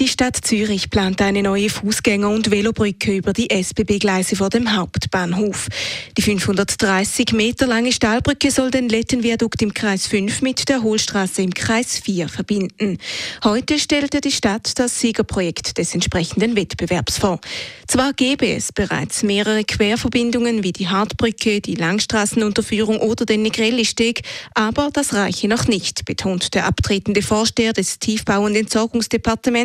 Die Stadt Zürich plant eine neue Fußgänger- und Velobrücke über die SBB-Gleise vor dem Hauptbahnhof. Die 530 Meter lange Stahlbrücke soll den Lettenviadukt im Kreis 5 mit der Hohlstraße im Kreis 4 verbinden. Heute stellte die Stadt das Siegerprojekt des entsprechenden Wettbewerbs vor. Zwar gäbe es bereits mehrere Querverbindungen wie die Hartbrücke, die Langstraßenunterführung oder den Negrelli-Steg, aber das reiche noch nicht, betont der abtretende Vorsteher des Tiefbau- und Entsorgungsdepartements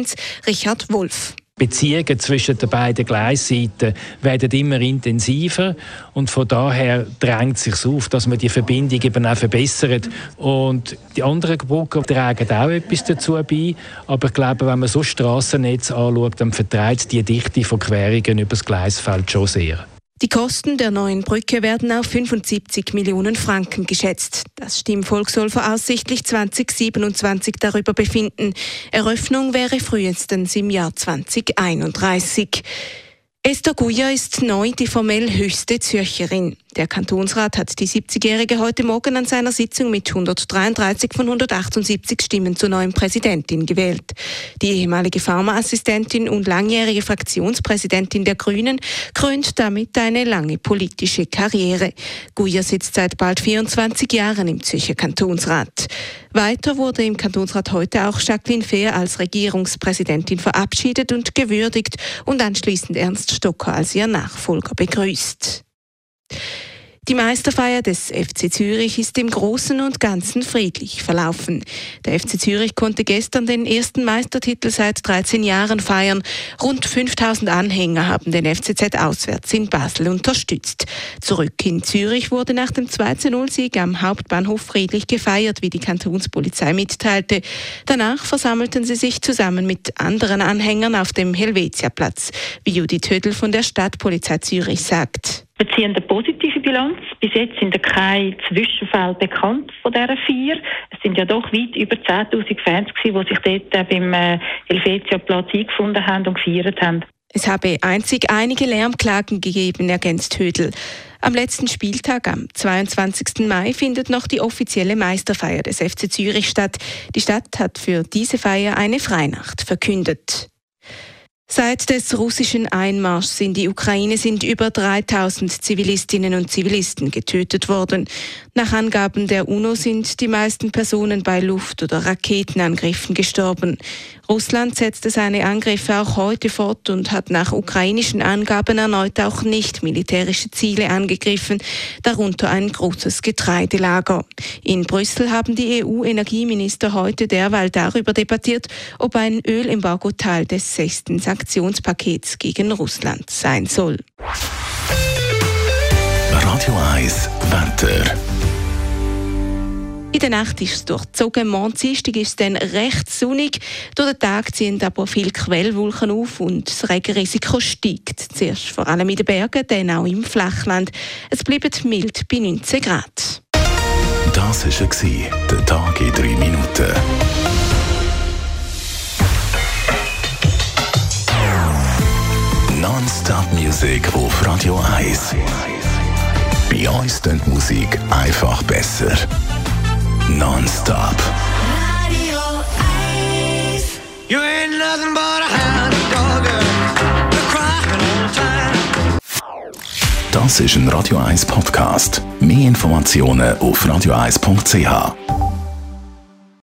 Richard Wolf. Beziehungen zwischen den beiden Gleisseiten werden immer intensiver und von daher drängt es sich auf, dass man die Verbindung eben auch verbessert. Und die anderen Brücken tragen auch etwas dazu bei, aber ich glaube, wenn man so Straßennetz anschaut, dann vertreibt die Dichte von Querungen über das Gleisfeld schon sehr. Die Kosten der neuen Brücke werden auf 75 Millionen Franken geschätzt. Das Stimmvolk soll voraussichtlich 2027 darüber befinden. Eröffnung wäre frühestens im Jahr 2031. Esther Guya ist neu die formell höchste Zürcherin. Der Kantonsrat hat die 70-Jährige heute Morgen an seiner Sitzung mit 133 von 178 Stimmen zur neuen Präsidentin gewählt. Die ehemalige Pharmaassistentin und langjährige Fraktionspräsidentin der Grünen krönt damit eine lange politische Karriere. Guya sitzt seit bald 24 Jahren im Zürcher Kantonsrat. Weiter wurde im Kantonsrat heute auch Jacqueline Fehr als Regierungspräsidentin verabschiedet und gewürdigt und anschließend Ernst Stocker als ihr Nachfolger begrüßt. Die Meisterfeier des FC Zürich ist im Großen und Ganzen friedlich verlaufen. Der FC Zürich konnte gestern den ersten Meistertitel seit 13 Jahren feiern. Rund 5000 Anhänger haben den FCZ auswärts in Basel unterstützt. Zurück in Zürich wurde nach dem 2-0-Sieg am Hauptbahnhof friedlich gefeiert, wie die Kantonspolizei mitteilte. Danach versammelten sie sich zusammen mit anderen Anhängern auf dem Helvetiaplatz, wie Judith Hödel von der Stadtpolizei Zürich sagt. Wir ziehen eine positive Bilanz. Bis jetzt sind keine Zwischenfälle bekannt von dieser vier. Es sind ja doch weit über 10.000 Fans gewesen, die sich dort äh, beim äh, Helvetia-Platz eingefunden haben und gefeiert haben. Es habe einzig einige Lärmklagen gegeben, ergänzt Hödel. Am letzten Spieltag, am 22. Mai, findet noch die offizielle Meisterfeier des FC Zürich statt. Die Stadt hat für diese Feier eine Freinacht verkündet. Seit des russischen Einmarschs in die Ukraine sind über 3000 Zivilistinnen und Zivilisten getötet worden. Nach Angaben der UNO sind die meisten Personen bei Luft- oder Raketenangriffen gestorben. Russland setzte seine Angriffe auch heute fort und hat nach ukrainischen Angaben erneut auch nicht militärische Ziele angegriffen, darunter ein großes Getreidelager. In Brüssel haben die EU-Energieminister heute derweil darüber debattiert, ob ein Ölembargo Teil des sechsten Sanktionspakets gegen Russland sein soll. Radio 1 Wetter. In der Nacht ist es durchzogen. Morgen Dienstag ist es dann recht sonnig. Durch den Tag ziehen aber viele Quellwolken auf und das Regenrisiko steigt. Zuerst vor allem in den Bergen, dann auch im Flachland. Es bleibt mild bei 19 Grad. Das war der Tag in 3 Minuten. Non-Stop Music auf Radio 1. Bei uns klingt die Musik einfach besser. Non-Stop. Radio 1. You ain't nothing but a hound dog. You're crying all the time. Das ist ein Radio 1 Podcast. Mehr Informationen auf radio1.ch.